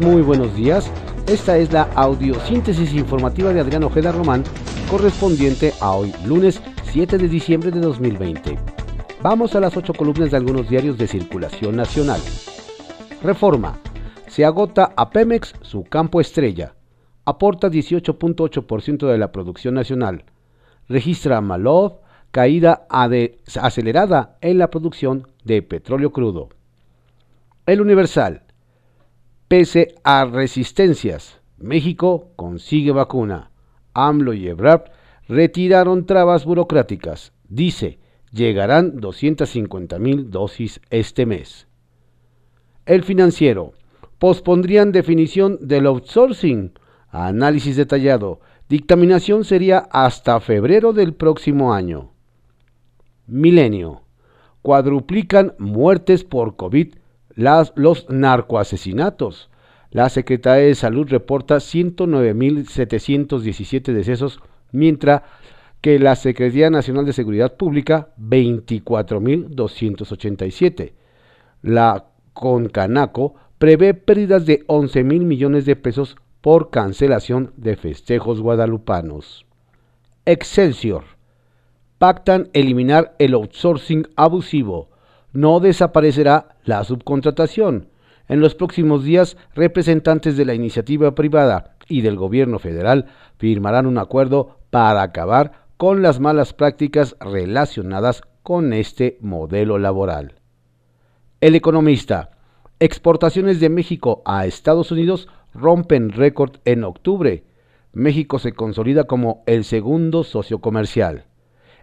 muy buenos días. Esta es la audiosíntesis informativa de Adrián Ojeda Román, correspondiente a hoy, lunes 7 de diciembre de 2020. Vamos a las ocho columnas de algunos diarios de circulación nacional. Reforma. Se agota a Pemex su campo estrella. Aporta 18.8% de la producción nacional. Registra Malov caída acelerada en la producción de petróleo crudo. El Universal. Pese a resistencias, México consigue vacuna. AMLO y Ebrard retiraron trabas burocráticas. Dice, llegarán 250 mil dosis este mes. El financiero. Pospondrían definición del outsourcing. Análisis detallado. Dictaminación sería hasta febrero del próximo año. Milenio. Cuadruplican muertes por COVID las, los narcoasesinatos. La Secretaría de Salud reporta 109.717 decesos, mientras que la Secretaría Nacional de Seguridad Pública 24.287. La Concanaco prevé pérdidas de 11 mil millones de pesos por cancelación de festejos guadalupanos. Excelsior. Pactan eliminar el outsourcing abusivo no desaparecerá la subcontratación. En los próximos días, representantes de la iniciativa privada y del gobierno federal firmarán un acuerdo para acabar con las malas prácticas relacionadas con este modelo laboral. El economista. Exportaciones de México a Estados Unidos rompen récord en octubre. México se consolida como el segundo socio comercial.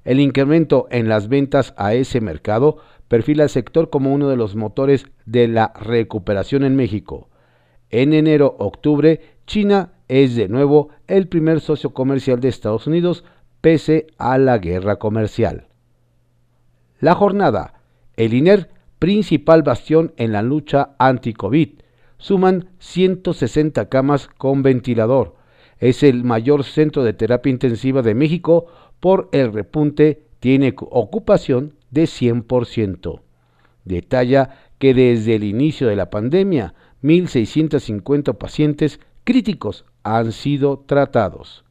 El incremento en las ventas a ese mercado perfila al sector como uno de los motores de la recuperación en México. En enero-octubre, China es de nuevo el primer socio comercial de Estados Unidos pese a la guerra comercial. La jornada. El INER, principal bastión en la lucha anti-COVID. Suman 160 camas con ventilador. Es el mayor centro de terapia intensiva de México por el repunte. Tiene ocupación de 100%. Detalla que desde el inicio de la pandemia, 1.650 pacientes críticos han sido tratados.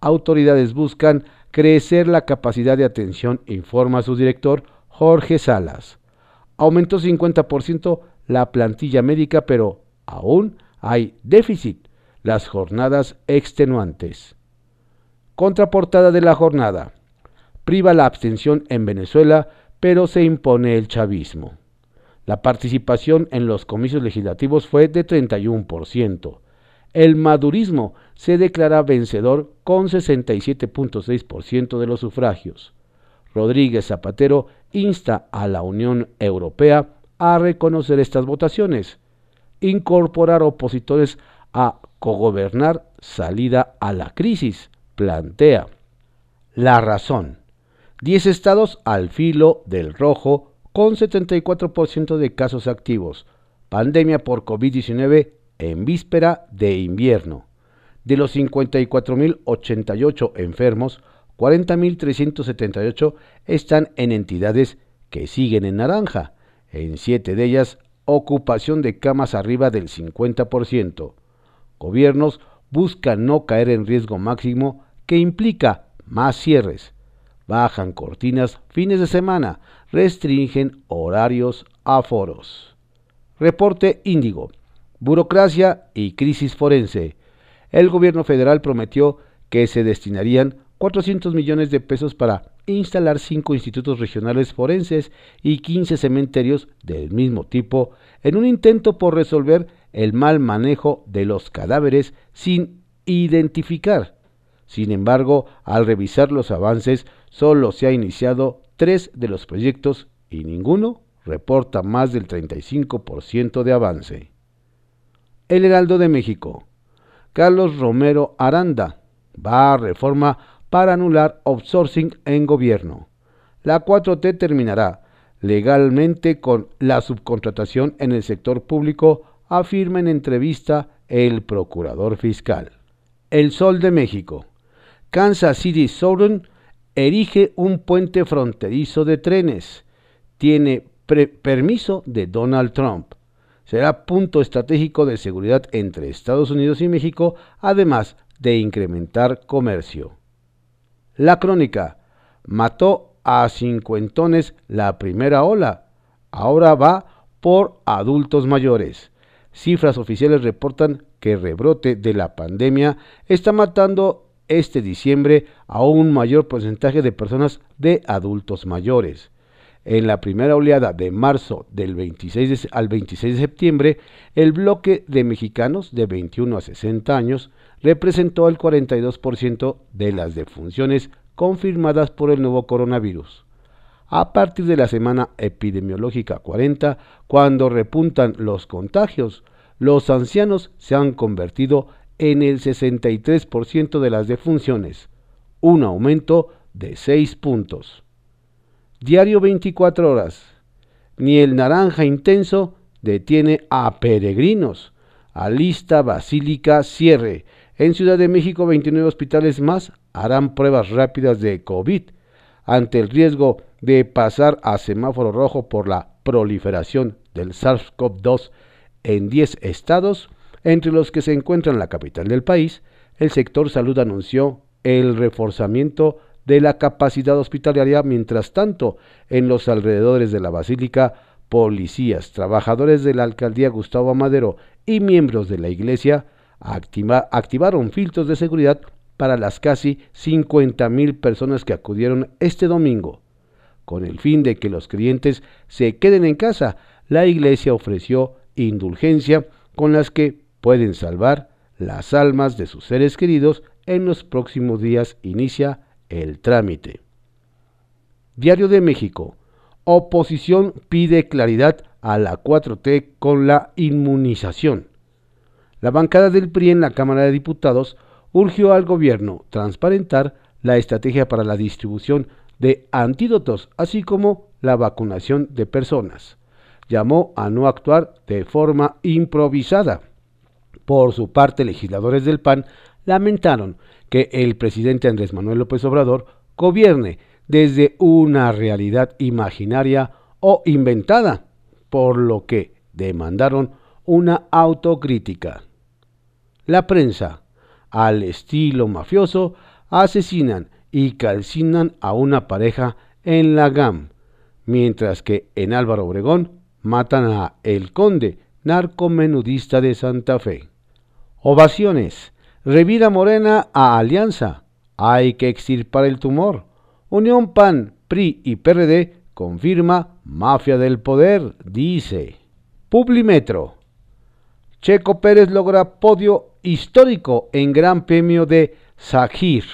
Autoridades buscan crecer la capacidad de atención, informa su director Jorge Salas. Aumentó 50% la plantilla médica, pero aún hay déficit. Las jornadas extenuantes. Contraportada de la jornada priva la abstención en Venezuela, pero se impone el chavismo. La participación en los comicios legislativos fue de 31%. El madurismo se declara vencedor con 67.6% de los sufragios. Rodríguez Zapatero insta a la Unión Europea a reconocer estas votaciones, incorporar opositores a cogobernar salida a la crisis, plantea. La razón. 10 estados al filo del rojo con 74% de casos activos. Pandemia por COVID-19 en víspera de invierno. De los 54.088 enfermos, 40.378 están en entidades que siguen en naranja. En siete de ellas, ocupación de camas arriba del 50%. Gobiernos buscan no caer en riesgo máximo que implica más cierres bajan cortinas fines de semana, restringen horarios a foros. Reporte Índigo. Burocracia y crisis forense. El gobierno federal prometió que se destinarían 400 millones de pesos para instalar cinco institutos regionales forenses y 15 cementerios del mismo tipo en un intento por resolver el mal manejo de los cadáveres sin identificar. Sin embargo, al revisar los avances, solo se ha iniciado tres de los proyectos y ninguno reporta más del 35% de avance. El Heraldo de México. Carlos Romero Aranda va a reforma para anular outsourcing en gobierno. La 4T terminará legalmente con la subcontratación en el sector público, afirma en entrevista el procurador fiscal. El Sol de México. Kansas City Southern erige un puente fronterizo de trenes. Tiene permiso de Donald Trump. será punto estratégico de seguridad entre Estados Unidos y México, además de incrementar comercio. La crónica mató a cincuentones la primera ola, ahora va por adultos mayores. Cifras oficiales reportan que rebrote de la pandemia está matando este diciembre a un mayor porcentaje de personas de adultos mayores. En la primera oleada de marzo del 26 al 26 de septiembre, el bloque de mexicanos de 21 a 60 años representó el 42% de las defunciones confirmadas por el nuevo coronavirus. A partir de la semana epidemiológica 40, cuando repuntan los contagios, los ancianos se han convertido en el 63% de las defunciones, un aumento de 6 puntos. Diario 24 horas. Ni el naranja intenso detiene a peregrinos. Alista Basílica cierre. En Ciudad de México 29 hospitales más harán pruebas rápidas de COVID ante el riesgo de pasar a semáforo rojo por la proliferación del SARS-CoV-2 en 10 estados, entre los que se encuentran la capital del país, el sector salud anunció el reforzamiento de la capacidad hospitalaria, mientras tanto, en los alrededores de la basílica, policías, trabajadores de la alcaldía Gustavo Madero y miembros de la iglesia activaron filtros de seguridad para las casi 50.000 personas que acudieron este domingo. Con el fin de que los clientes se queden en casa, la iglesia ofreció indulgencia con las que pueden salvar las almas de sus seres queridos en los próximos días inicia el trámite. Diario de México. Oposición pide claridad a la 4T con la inmunización. La bancada del PRI en la Cámara de Diputados urgió al gobierno transparentar la estrategia para la distribución de antídotos, así como la vacunación de personas. Llamó a no actuar de forma improvisada. Por su parte, legisladores del PAN lamentaron que el presidente Andrés Manuel López Obrador gobierne desde una realidad imaginaria o inventada, por lo que demandaron una autocrítica. La prensa, al estilo mafioso, asesinan y calcinan a una pareja en la GAM, mientras que en Álvaro Obregón matan a El Conde, narcomenudista de Santa Fe. Ovaciones. Revida Morena a Alianza. Hay que extirpar el tumor. Unión PAN, PRI y PRD confirma mafia del poder, dice. Publimetro. Checo Pérez logra podio histórico en Gran Premio de Sajir.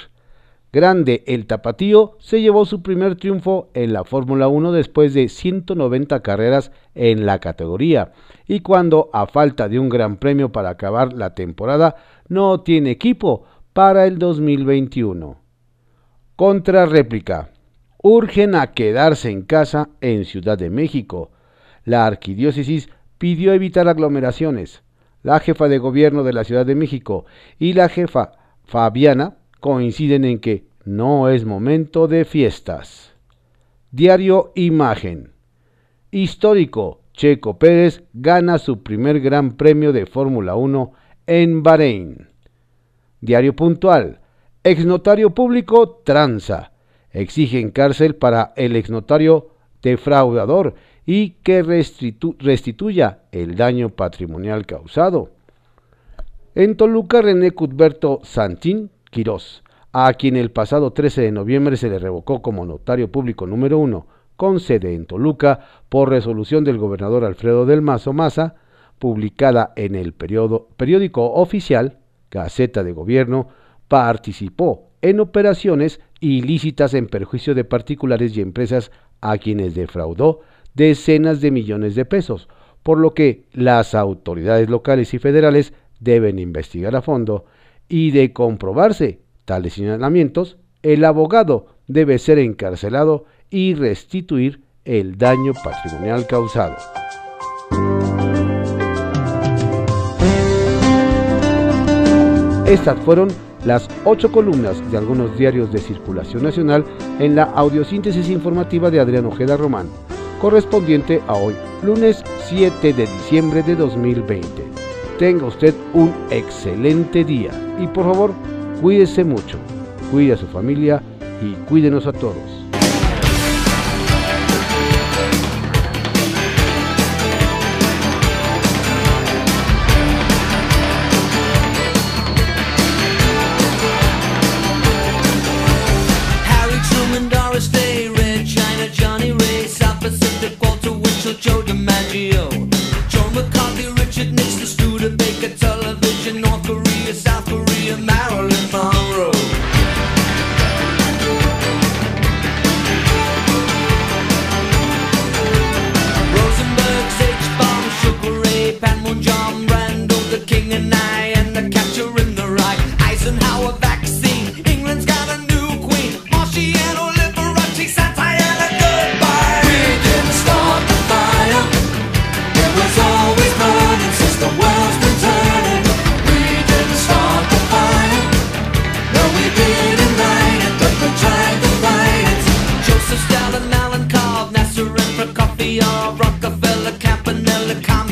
Grande, el tapatío se llevó su primer triunfo en la Fórmula 1 después de 190 carreras en la categoría y cuando, a falta de un gran premio para acabar la temporada, no tiene equipo para el 2021. Contra réplica. Urgen a quedarse en casa en Ciudad de México. La arquidiócesis pidió evitar aglomeraciones. La jefa de gobierno de la Ciudad de México y la jefa Fabiana coinciden en que no es momento de fiestas. Diario Imagen. Histórico, Checo Pérez gana su primer gran premio de Fórmula 1 en Bahrein. Diario Puntual. Exnotario público tranza. Exigen cárcel para el exnotario defraudador y que restituya el daño patrimonial causado. En Toluca, René Cuthberto Santín Quirós, a quien el pasado 13 de noviembre se le revocó como notario público número uno, con sede en Toluca, por resolución del gobernador Alfredo del Mazo Maza, publicada en el periódico oficial, Gaceta de Gobierno, participó en operaciones ilícitas en perjuicio de particulares y empresas a quienes defraudó decenas de millones de pesos, por lo que las autoridades locales y federales deben investigar a fondo y de comprobarse tales señalamientos, el abogado debe ser encarcelado y restituir el daño patrimonial causado. Estas fueron las ocho columnas de algunos diarios de circulación nacional en la audiosíntesis informativa de Adrián Ojeda Román, correspondiente a hoy lunes 7 de diciembre de 2020. Tenga usted un excelente día y por favor, cuídese mucho, cuide a su familia y cuídenos a todos.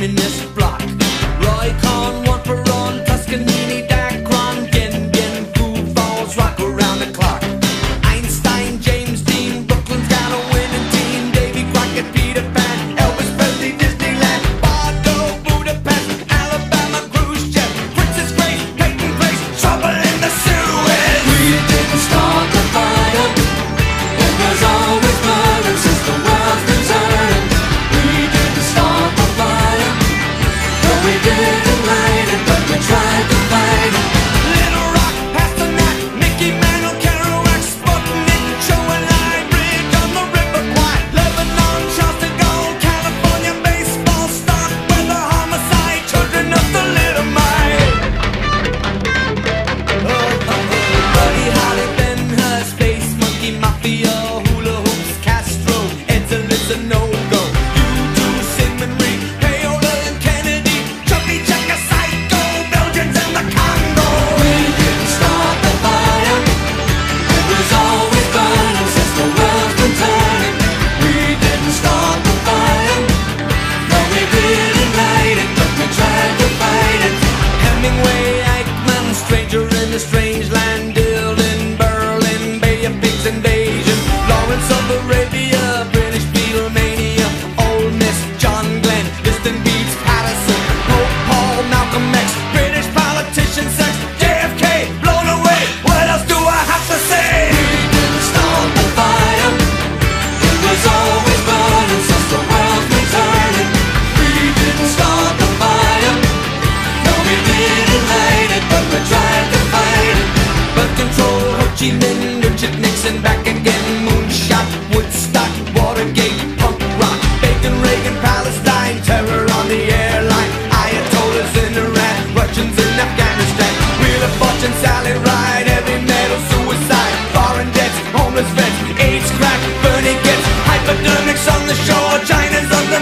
communist bloc.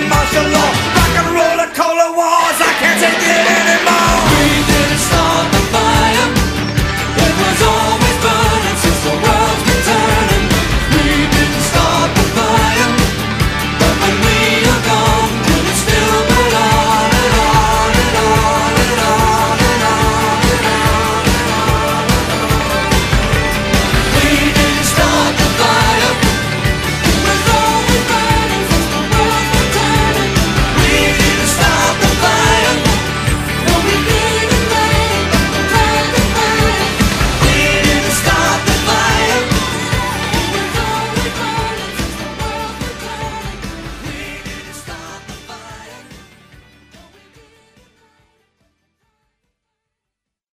马上来